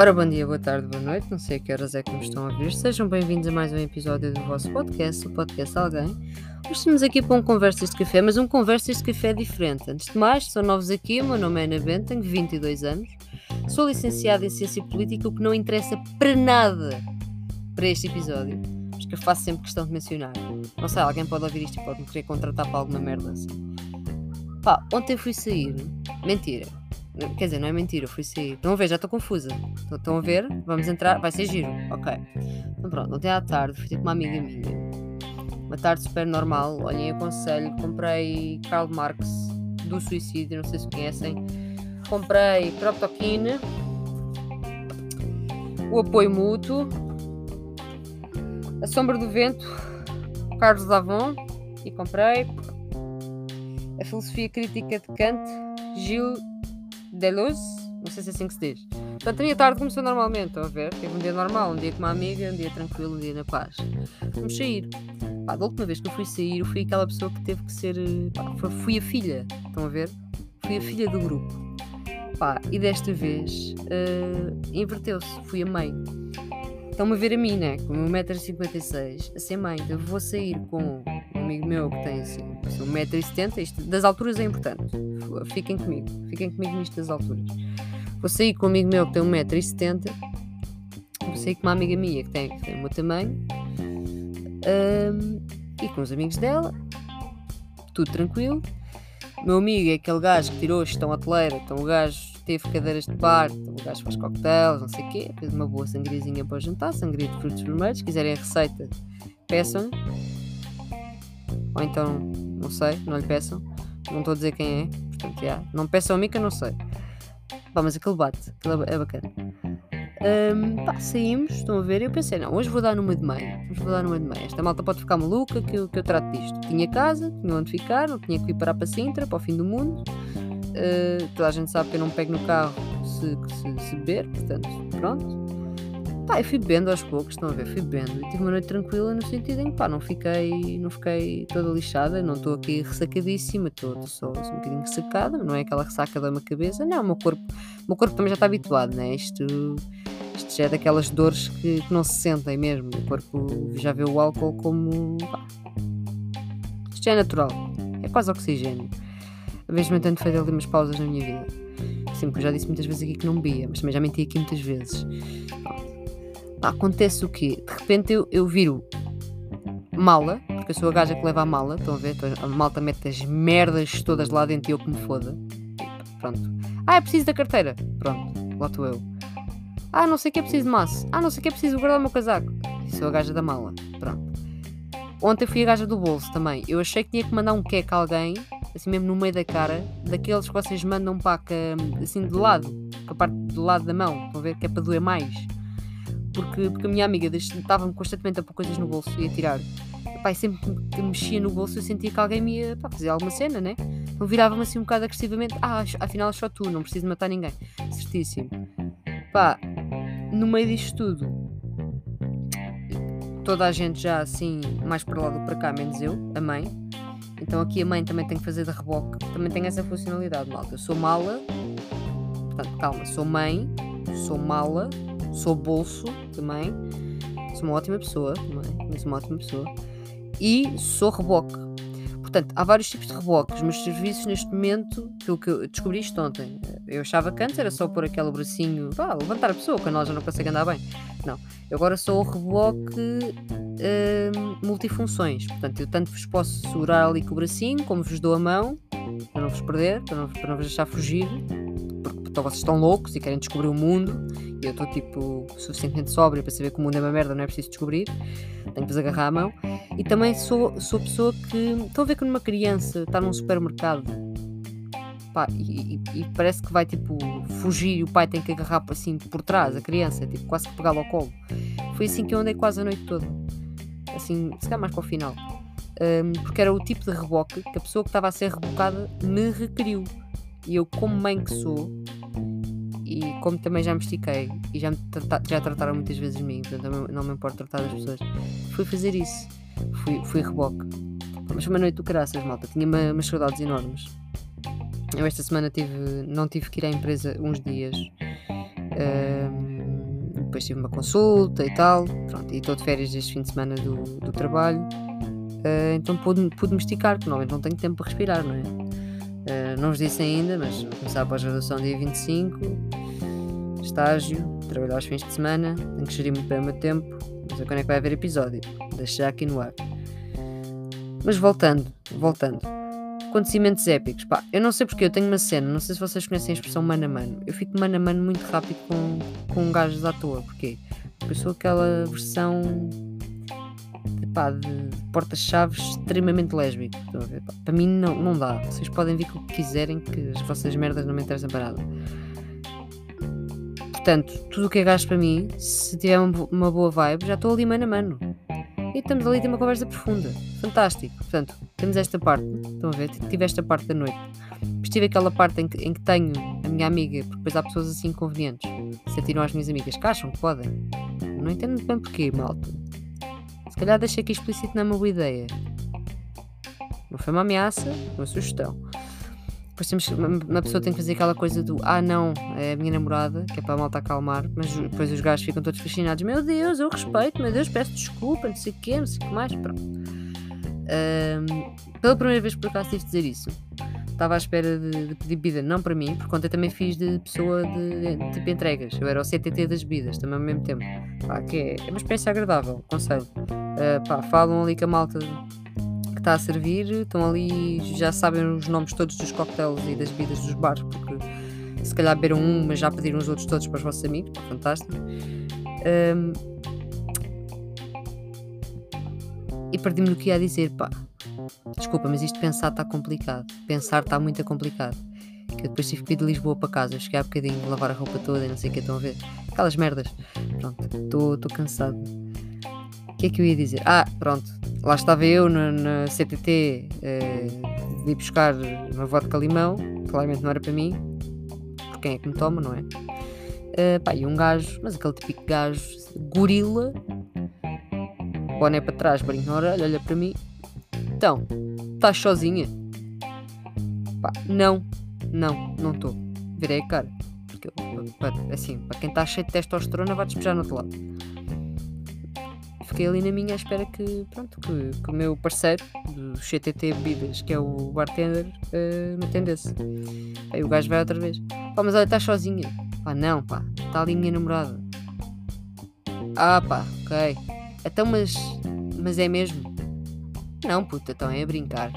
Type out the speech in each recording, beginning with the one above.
Ora, bom dia, boa tarde, boa noite, não sei a que horas é que me estão a ouvir. Sejam bem-vindos a mais um episódio do vosso podcast, o Podcast Alguém. Hoje estamos aqui para um Conversas de Café, mas um Conversas de Café diferente. Antes de mais, são novos aqui, o meu nome é Ana Bento, tenho 22 anos, sou licenciada em Ciência Política, o que não interessa para nada para este episódio, mas que eu faço sempre questão de mencionar. Não sei, alguém pode ouvir isto e pode me querer contratar para alguma merda assim. Pá, ontem fui sair, mentira, Quer dizer, não é mentira, eu fui sair. Estão a ver, já estou confusa. Estão a ver? Vamos entrar, vai ser giro. Ok. Então pronto, ontem à tarde fui ter com uma amiga minha. Uma tarde super normal. Olhem, aconselho. Comprei Karl Marx do suicídio, não sei se conhecem. Comprei Croptoquine. O apoio mútuo. A sombra do vento. Carlos Davon. E comprei. A filosofia crítica de Kant. Gil Deleuze, não sei se é assim que se diz. Portanto, a minha tarde começou normalmente, estão a ver? Teve um dia normal, um dia com uma amiga, um dia tranquilo, um dia na paz. Vamos sair. Pá, da última vez que eu fui sair, eu fui aquela pessoa que teve que ser. Pá, fui a filha, estão a ver? Fui a filha do grupo. Pá, e desta vez uh, inverteu-se, fui a mãe. Estão-me a ver a mim, né? Com 1,56m, a ser mãe. Eu vou sair com um amigo meu que tem assim, 1,70m. Isto das alturas é importante fiquem comigo, fiquem comigo nisto das alturas. Vou sair com um amigo meu que tem 1,70m, vou sair com uma amiga minha que tem, que tem o meu tamanho, um, e com os amigos dela, tudo tranquilo. O meu amigo é aquele gajo que tirou gestão hoteleira, então o gajo teve cadeiras de bar, então o gajo faz coquetéis, não sei o quê, fez uma boa sangriazinha para o jantar, sangria de frutos vermelhos, se quiserem a receita, peçam. Ou então, não sei, não lhe peçam, não estou a dizer quem é, Portanto, yeah, não peçam a mim que eu não sei. Pá, mas aquele bate, aquele é bacana. Um, pá, saímos, estão a ver, eu pensei, não, hoje vou dar numa de meia, hoje vou dar numa de meia. Esta malta pode ficar maluca que eu, que eu trato disto. Tinha casa, tinha onde ficar, não tinha que ir parar para Sintra, para o fim do mundo. Uh, toda a gente sabe que eu não pego no carro se, se, se beber, portanto, pronto. Pá, eu fui bebendo aos poucos, estão a ver, fui bebendo e tive uma noite tranquila no sentido em que pá, não fiquei, não fiquei toda lixada, não estou aqui ressacadíssima, estou só um bocadinho ressacada, não é aquela ressaca da minha cabeça, não, o meu corpo, o meu corpo também já está habituado, né? Isto, isto já é daquelas dores que, que não se sentem mesmo, o corpo já vê o álcool como. Pá, isto já é natural, é quase oxigênio. Mesmo tendo feito ali umas pausas na minha vida. Sim, eu já disse muitas vezes aqui que não bebia, mas também já menti aqui muitas vezes acontece o quê? De repente eu, eu viro mala, porque eu sou a gaja que leva a mala, estão a ver? Então, a malta mete as merdas todas lá dentro e eu que me foda. Pronto. Ah, é preciso da carteira. Pronto, lá estou eu. Ah, não sei que é preciso de massa. Ah, não sei que é preciso guardar o meu casaco. Sou a gaja da mala. Pronto. Ontem fui a gaja do bolso também. Eu achei que tinha que mandar um queque a alguém, assim mesmo no meio da cara, daqueles que vocês mandam para assim de lado, com a parte do lado da mão. Estão a ver? Que é para doer mais porque, porque a minha amiga estava-me constantemente a pôr coisas no bolso e a tirar. Pai, sempre que mexia no bolso eu sentia que alguém me ia pá, fazer alguma cena, né? Então virava-me assim um bocado agressivamente. Ah, afinal só tu, não preciso matar ninguém. Certíssimo. Pá, no meio disto tudo, toda a gente já assim, mais para lá do para cá, menos eu, a mãe. Então aqui a mãe também tem que fazer de reboque. Também tem essa funcionalidade, malta. Eu sou mala, portanto, calma, sou mãe, sou mala, sou bolso também, sou uma ótima pessoa também, sou uma ótima pessoa, e sou reboque. Portanto, há vários tipos de reboque. Os meus serviços neste momento, pelo que eu descobri isto ontem, eu achava que antes era só pôr aquele bracinho, vá, levantar a pessoa, quando ela já não consegue andar bem. Não, eu agora sou o reboque hum, multifunções. Portanto, eu tanto vos posso segurar ali com o bracinho, como vos dou a mão, para não vos perder, para não, para não vos deixar fugir, então, vocês estão loucos e querem descobrir o mundo e eu estou tipo suficientemente sóbria para saber que o mundo é uma merda, não é preciso descobrir, tenho que vos agarrar a mão. E também sou, sou pessoa que. Estão a ver que uma criança está num supermercado pá, e, e, parece que vai tipo fugir e o pai tem que agarrar assim por trás a criança, tipo, quase que pegá-lo ao colo. Foi assim que eu andei quase a noite toda. Assim, se calhar mais para o final. Um, porque era o tipo de reboque que a pessoa que estava a ser rebocada me requeriu. E eu, como mãe que sou, e como também já me estiquei e já, me já trataram muitas vezes de mim, portanto não me importo tratar das pessoas, fui fazer isso. Fui, fui reboque. Mas foi uma noite do caraças, malta. Tinha uma, umas saudades enormes. Eu esta semana tive, não tive que ir à empresa uns dias. Um, depois tive uma consulta e tal. Pronto, e estou de férias este fim de semana do, do trabalho. Uh, então pude, pude esticar, porque normalmente não tenho tempo para respirar, não é? Uh, não vos disse ainda, mas vou começar a pós-graduação dia 25. Estágio, trabalhar aos fins de semana. Tenho que gerir muito bem o meu tempo. Não sei quando é que vai haver episódio. Deixo já aqui no ar. Mas voltando, voltando. Acontecimentos épicos. Pá, eu não sei porque eu tenho uma cena, não sei se vocês conhecem a expressão mano a mano. Eu fico mano a mano muito rápido com, com gajos à toa. Porquê? Porque eu sou aquela versão de porta-chaves extremamente lésbico. Para mim não, não dá. Vocês podem vir com o que quiserem, que as vossas merdas não me interessam para nada. Portanto, tudo o que é gasto para mim, se tiver uma boa vibe, já estou ali mano a mano e estamos ali a ter uma conversa profunda. Fantástico. Portanto, temos esta parte, estão a ver? Tive esta parte da noite. Depois tive aquela parte em que, em que tenho a minha amiga, porque depois há pessoas assim inconvenientes. Se atiram às minhas amigas, que acham que podem. Não entendo bem porquê, malta. Se calhar deixei aqui explícito não é uma boa ideia. Não foi uma ameaça, uma sugestão. Depois temos, uma pessoa tem que fazer aquela coisa do ah não, é a minha namorada, que é para a malta acalmar, mas depois os gajos ficam todos fascinados. Meu Deus, eu respeito, meu Deus, peço desculpa, não sei o quê, não sei o que mais. Pronto. Um, pela primeira vez por acaso tive de dizer isso. Estava à espera de, de pedir bebida, não para mim, porque ontem também fiz de pessoa de, de, tipo entregas. Eu era o CTT das bebidas, também ao mesmo tempo. Pá, que é, é uma experiência agradável, conselho. Uh, pá, falam ali com a malta que está a servir, estão ali, já sabem os nomes todos dos coquetéis e das bebidas dos bares, porque se calhar beberam um, mas já pediram os outros todos para os vossos amigos, fantástico. Um, e perdi-me no que ia dizer, pá. Desculpa, mas isto pensar está complicado. Pensar está muito complicado. Que eu depois tive que ir de Lisboa para casa. cheguei há bocadinho, lavar a roupa toda e não sei o que estão a ver. Aquelas merdas. Pronto, estou cansado. O que é que eu ia dizer? Ah, pronto lá estava eu na, na CTT, eh, de buscar uma vodka limão, claramente não era para mim, por quem é que me toma, não é? Uh, pá, e um gajo, mas aquele típico gajo, gorila, boné para trás, brinco na orelha, olha para mim. Então, estás sozinha? Não, não, não estou. Virei a cara. Porque, assim, para quem está cheio de testosterona, vai despejar no outro lado fiquei ali na minha à espera que, pronto, que, que o meu parceiro do CTT Bebidas, que é o bartender, uh, me atendesse. Aí o gajo vai outra vez. Pá, mas olha, estás sozinha. Pá, não, pá, está ali a minha namorada. Ah, pá, ok. Então, mas, mas é mesmo? Não, puta, então é brincar.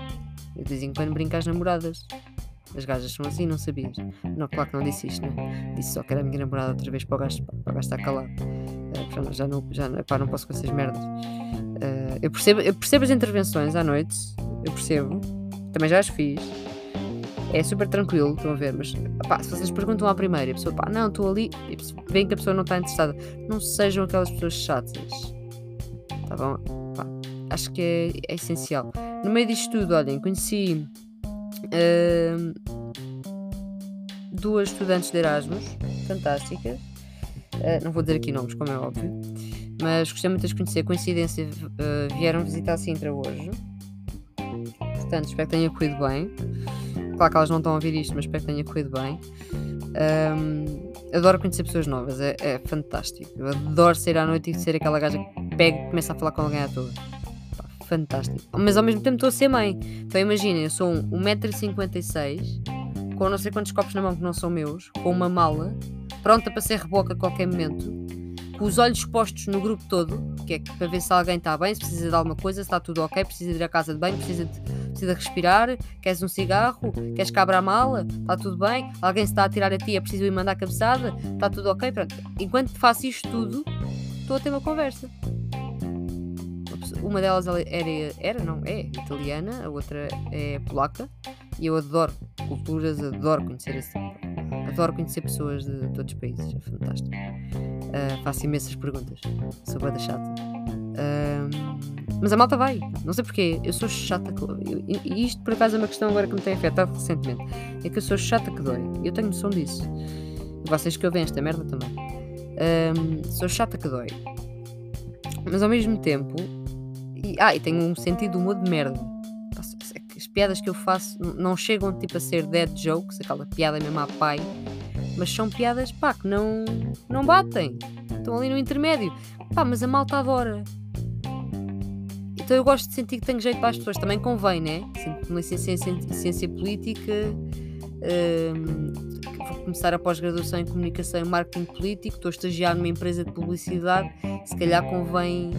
Eu vez em quando brinco às namoradas. As gajas são assim, não sabias? Não, claro que não disse isto, né? Disse só que era a minha namorada outra vez para o gajo, para o gajo estar calado. Uh, já não, já, epá, não posso com essas merdas. Uh, eu, percebo, eu percebo as intervenções à noite, eu percebo, também já as fiz. É super tranquilo, estão a ver, mas se vocês perguntam à primeira, a pessoa, pá, não, estou ali, e veem que a pessoa não está interessada, não sejam aquelas pessoas chatas, tá bom? Acho que é, é essencial. No meio disto tudo, olhem, conheci Uh, duas estudantes de Erasmus, fantásticas. Uh, não vou dizer aqui nomes, como é óbvio, mas gostei muito de as conhecer. Coincidência, uh, vieram visitar Sintra hoje. Portanto, espero que tenha corrido bem. Claro que elas não estão a ouvir isto, mas espero que tenha corrido bem. Um, adoro conhecer pessoas novas, é, é, fantástico. Eu adoro sair à noite e ser aquela gaja que pega e começa a falar com alguém à toa fantástico. Mas ao mesmo tempo estou a ser mãe. Então imaginem, eu sou um 1,56m, com não sei quantos copos na mão que não são meus, com uma mala, pronta para ser reboca a qualquer momento, com os olhos postos no grupo todo, que é para ver se alguém está bem, se precisa de alguma coisa, se está tudo ok, precisa de ir à casa de banho, precisa de, precisa de respirar, queres um cigarro, queres que abra a mala, está tudo bem, alguém se está a tirar a ti, é preciso ir mandar a cabeçada, está tudo ok, pronto. Enquanto faço isto tudo, estou a ter uma conversa uma delas era, era, não, é italiana, a outra é polaca, e eu adoro culturas, adoro conhecer esse Adoro conhecer pessoas de, de outros países, é fantástico. Uh, faço imensas perguntas, sou da chata. Uh, mas a malta vai, não sei porquê, eu sou chata. e isto por acaso é uma questão agora que me tem afetado recentemente. É que eu sou chata que dói, eu tenho noção disso. Vocês que ouvem esta merda também. Uh, sou chata que dói. Mas ao mesmo tempo, e, ah, e tenho um sentido de humor de merda. As piadas que eu faço não chegam tipo a ser dead jokes, aquela piada mesmo à pai, mas são piadas pá, que não, não batem. estão ali no intermédio. Pá, mas a malta adora. Então eu gosto de sentir que tenho jeito para as pessoas, também convém, né? Sinto uma ciência, ciência política, hum, vou começar a pós-graduação em comunicação e marketing político, estou a estagiar numa empresa de publicidade, se calhar convém,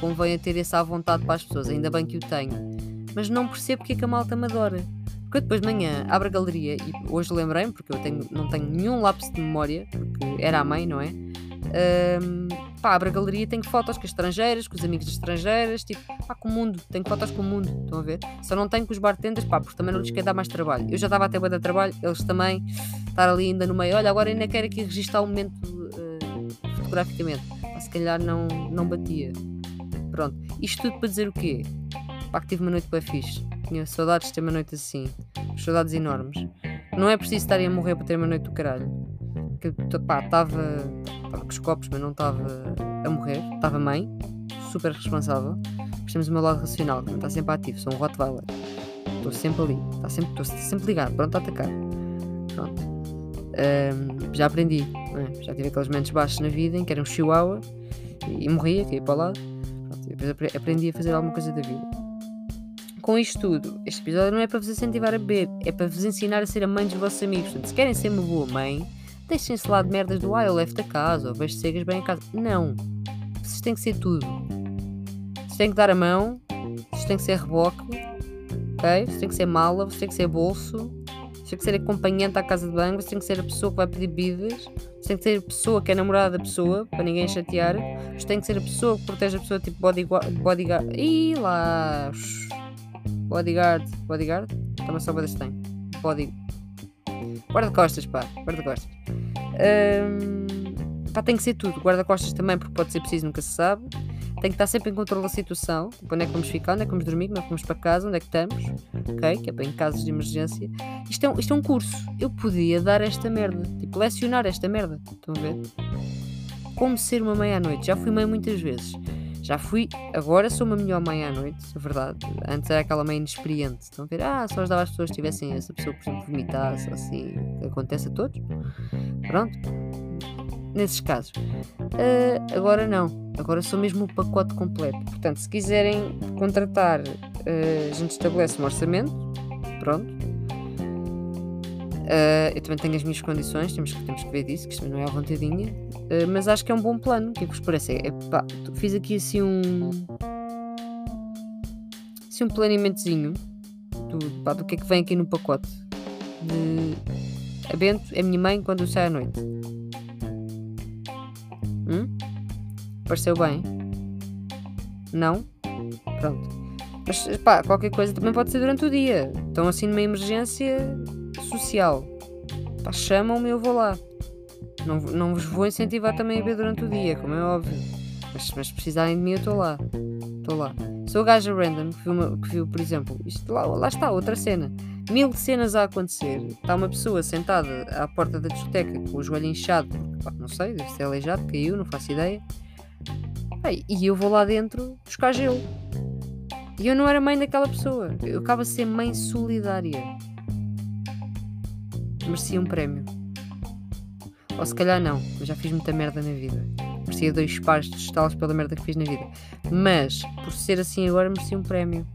convém a ter essa vontade para as pessoas, ainda bem que o tenho. Mas não percebo porque é que a malta me adora. Porque eu depois de manhã abro a galeria e hoje lembrei-me, porque eu tenho, não tenho nenhum lapso de memória, porque era a mãe, não é? Um, pá, abro a galeria e tenho fotos com as estrangeiras, com os amigos estrangeiras, tipo, pá, com o mundo, tenho fotos com o mundo, estão a ver? Só não tenho com os bartenders, pá, porque também não lhes quer dar mais trabalho. Eu já estava a ter de trabalho, eles também, estar ali ainda no meio, olha, agora ainda quero aqui registrar o momento uh, fotograficamente. Pá, se calhar não, não batia. Pronto, isto tudo para dizer o quê? Pá, que tive uma noite bem fixe. Tinha saudades de ter uma noite assim, saudades enormes. Não é preciso estarem a morrer para ter uma noite do caralho. Que, pá, estava com os copos, mas não estava a morrer. Estava mãe, super responsável. Mas temos o meu lado racional, que não está sempre ativo. Sou um Rottweiler. Estou sempre ali. Está sempre, estou sempre ligado, pronto a atacar. Pronto. Um, já aprendi. É? Já tive aqueles momentos baixos na vida em que era um chihuahua e, e morria, caía para o lado. Pronto, depois aprendi a fazer alguma coisa da vida. Com isto tudo, este episódio não é para vos incentivar a beber, é para vos ensinar a ser a mãe dos vossos amigos. Portanto, se querem ser uma boa mãe, Deixem-se lá de merdas do ah, eu levo-te a casa, ou vejo cegas bem a casa. Não. Vocês têm que ser tudo. Vocês têm que dar a mão, vocês têm que ser reboque, ok? Vocês têm que ser mala, vocês têm que ser bolso, vocês têm que ser acompanhante à casa de banho, vocês têm que ser a pessoa que vai pedir bebidas, têm que ser a pessoa que é namorada da pessoa, para ninguém chatear, vocês têm que ser a pessoa que protege a pessoa, tipo bodyguard. bodyguard. Ih lá! Bodyguard. Bodyguard? Também só deste tem. Body. Guarda-costas, pá. Guarda-costas. Um, pá, tem que ser tudo. Guarda-costas também, porque pode ser preciso, nunca se sabe. Tem que estar sempre em controle da situação. Tipo, onde é que vamos ficar, onde é que vamos dormir, como é que vamos para casa, onde é que estamos. Ok? Que é para em casos de emergência. Isto é, um, isto é um curso. Eu podia dar esta merda. Tipo, lecionar esta merda. Estão a ver? Como ser uma mãe à noite. Já fui mãe muitas vezes. Já fui, agora sou uma melhor mãe à noite, é verdade. Antes era aquela mãe inexperiente. Estão a ver? Ah, só ajudava as pessoas tivessem essa pessoa, por exemplo, vomitasse, assim, que acontece a todos. Pronto. Nesses casos. Uh, agora não. Agora sou mesmo o pacote completo. Portanto, se quiserem contratar, uh, a gente estabelece um orçamento. Pronto. Uh, eu também tenho as minhas condições, temos que, temos que ver disso, que isto não é à vontadinha. Mas acho que é um bom plano. O que é que vos parece? É, pá, fiz aqui assim um. Assim um planeamentozinho do, pá, do que é que vem aqui no pacote. De. A Bento é minha mãe quando eu saio à noite. Hum? Pareceu bem? Não? Pronto. Mas pá, qualquer coisa também pode ser durante o dia. Então, assim, numa emergência social. Pá, chamam-me eu vou lá. Não, não vos vou incentivar também a ver durante o dia, como é óbvio. Mas, se precisarem de mim, eu estou lá. Estou lá. Sou a gaja random que viu, que viu por exemplo, isto lá, lá está, outra cena. Mil cenas a acontecer. Está uma pessoa sentada à porta da discoteca com o joelho inchado, porque, pá, não sei, deve ser aleijado, caiu, não faço ideia. E eu vou lá dentro buscar gelo. E eu não era mãe daquela pessoa. Eu acabo a ser mãe solidária. Merecia um prémio. Ou se calhar não, já fiz muita merda na vida. Merecia dois pares de estalos pela merda que fiz na vida. Mas, por ser assim agora, merecia um prémio.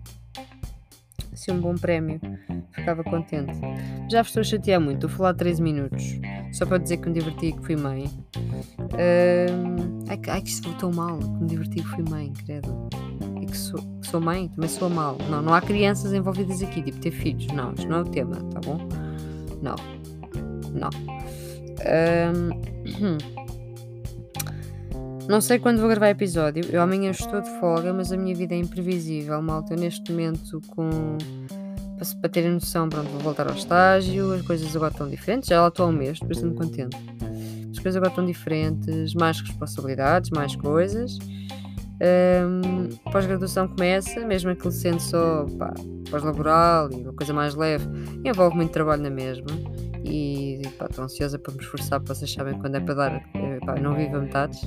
Merecia um bom prémio. Ficava contente. Já vos estou a chatear muito, a falar 13 minutos. Só para dizer que me diverti e que fui mãe. Uh... Ai, ai, que isto tão mal. Que me diverti e que fui mãe, credo. E que sou, que sou mãe, também sou mal. Não, não há crianças envolvidas aqui, tipo ter filhos. Não, isto não é o tema, tá bom? Não. Não. Um, não sei quando vou gravar episódio. Eu amanhã estou de folga, mas a minha vida é imprevisível, malta. Eu neste momento com. Para terem noção, pronto, vou voltar ao estágio, as coisas agora estão diferentes, já lá estou há um mês, por estou contente. As coisas agora estão diferentes, mais responsabilidades, mais coisas. Um, pós-graduação começa, mesmo aquele sendo só pós-laboral e uma coisa mais leve, envolve muito trabalho na mesma e estou ansiosa para me esforçar, para vocês sabem quando é para dar, eu, pá, não vivo a metades.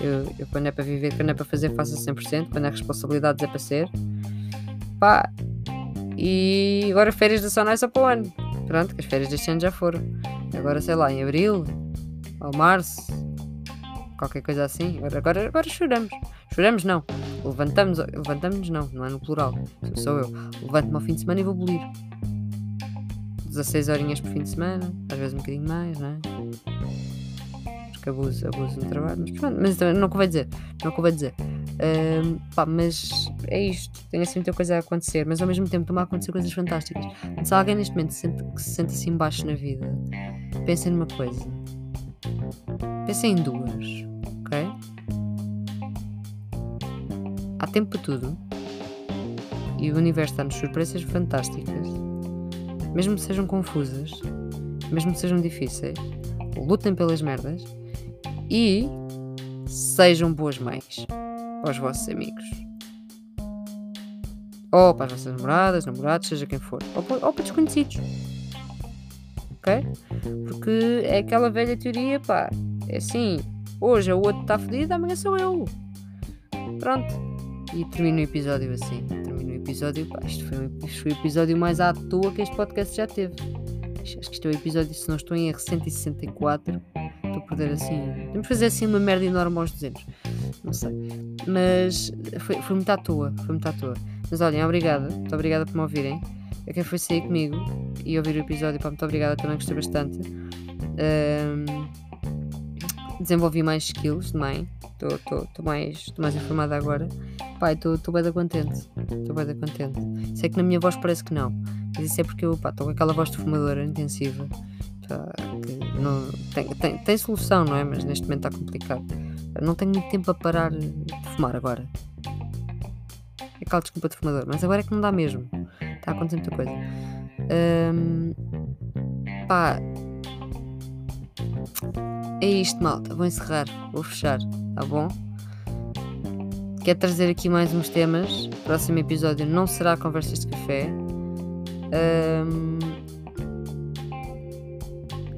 Eu, eu, quando é para viver, quando é para fazer, faço a 100%, quando é responsabilidades é para ser. Pá, e agora férias da Sonai só para o ano. Pronto, que as férias deste ano já foram. Agora sei lá, em abril ou março, qualquer coisa assim. Agora, agora, agora choramos. Choramos não. Levantamos, levantamos não, não é no plural. Sou eu. Levanto-me ao fim de semana e vou bolir. 16 horinhas por fim de semana, às vezes um bocadinho mais, não é? Abuso, abuso no trabalho, mas pronto, mas não convém dizer, não convém dizer. Um, pá, mas é isto, tem assim muita coisa a acontecer, mas ao mesmo tempo estão a acontecer coisas fantásticas. Se alguém neste momento se sente, que se sente assim baixo na vida, pensem numa coisa. Pensem em duas, ok? Há tempo para tudo e o universo dá-nos surpresas fantásticas mesmo que sejam confusas, mesmo que sejam difíceis, lutem pelas merdas e sejam boas mães para os vossos amigos. Ou para as vossas namoradas, namorados, seja quem for. Ou para, ou para desconhecidos. Ok? Porque é aquela velha teoria, pá. É assim, hoje o outro está fedido, amanhã sou eu. Pronto. E termino o episódio assim episódio. Pá, isto, foi, isto foi o episódio mais à toa que este podcast já teve. Acho que isto é o episódio, se não estou em R 164. Perder assim. Temos que fazer assim uma merda enorme aos 200. Não sei. Mas foi, foi muito à toa. Foi muito à toa. Mas olhem, obrigada. Muito obrigada por me ouvirem. A quem foi sair comigo e ouvir o episódio, pá, muito obrigada. Também gostei bastante. Um, desenvolvi mais skills mãe. Estou mais, mais informada agora. Pai, estou bem contente. Estou bem contente. Sei que na minha voz parece que não. Mas isso é porque eu estou com aquela voz de fumadora intensiva. Pá, não, tem, tem, tem solução, não é? Mas neste momento está complicado. Não tenho muito tempo a parar de fumar agora. É aquela desculpa de fumador. Mas agora é que não dá mesmo. Está a acontecer muita coisa. Um, pá. É isto, malta. Vou encerrar. Vou fechar. Tá bom? Quero trazer aqui mais uns temas. O próximo episódio não será conversas de café. Um,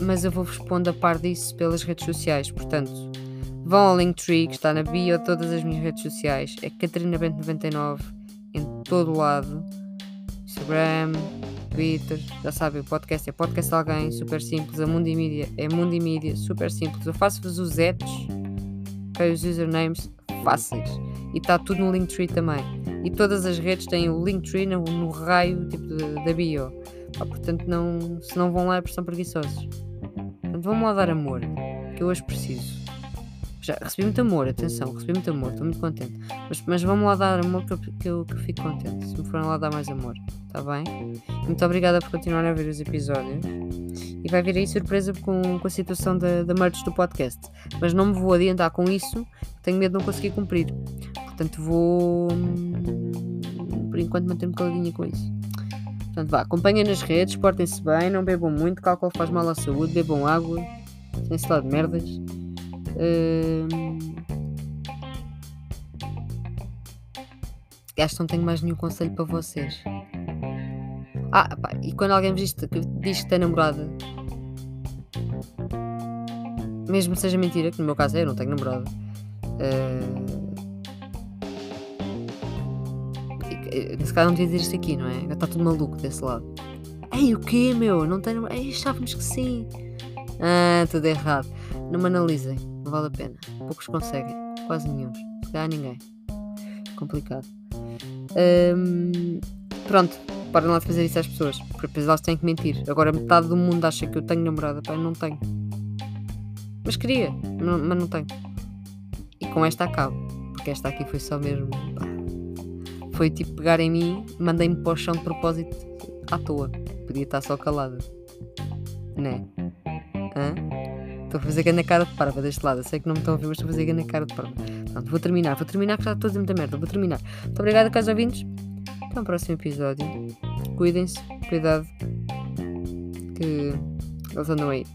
mas eu vou-vos pondo a par disso pelas redes sociais. Portanto, vão ao Linktree que está na bio de todas as minhas redes sociais. É Catarina Bento 99 em todo lado. Instagram, Twitter, já sabem, o podcast é podcast alguém, super simples. A Mundo Mídia é Mundo Mídia, super simples. Eu faço-vos os ads, okay, os usernames fáceis e está tudo no Linktree também. E todas as redes têm o Linktree no, no raio tipo, da bio. Ah, portanto, não, se não vão lá é são preguiçosos. Vão-me lá dar amor, que eu hoje preciso. Já recebi muito amor, atenção, recebi muito amor, estou muito contente. Mas, mas vamos lá dar amor que eu, que, eu, que eu fico contente. Se me forem lá dar mais amor, está bem? Muito obrigada por continuarem a ver os episódios. E vai vir aí surpresa com, com a situação da, da merch do podcast. Mas não me vou adiantar com isso, tenho medo de não conseguir cumprir. Portanto, vou hum, por enquanto manter-me caladinha com isso. Portanto, vá, acompanhem nas redes, portem-se bem, não bebam muito, álcool faz mal à saúde, bebam água, sem-se lá de merdas. Hum... Acho que não tenho mais nenhum conselho para vocês. Ah, pá, e quando alguém diz, diz que tem namorada, mesmo que seja mentira, que no meu caso é, eu não tenho namorada. Uh, se calhar não devia dizer isto aqui, não é? Está tudo maluco desse lado. Ei, o quê, meu? Não tenho. Ei, achávamos que sim. Ah, tudo errado. Não me analisem, não vale a pena. Poucos conseguem, quase nenhum. Se calhar ninguém. Complicado. Pronto, parem lá de fazer isso às pessoas, porque depois elas têm que mentir. Agora metade do mundo acha que eu tenho namorada, pá, eu não tenho. Mas queria, mas não tenho. E com esta acabo, porque esta aqui foi só mesmo. Foi tipo pegar em mim, mandei-me para o chão de propósito à toa. Podia estar só calada. Né? Hã? Estou a fazer grande cara de parva deste lado. Eu sei que não me estão a ouvir, mas estou a fazer grande cara de parva. Pronto, vou terminar. Vou terminar que já estou a dizer muita merda. Vou terminar. Muito obrigada, caros ouvintes. Até o próximo episódio. Cuidem-se. Cuidado. Que eles andam aí.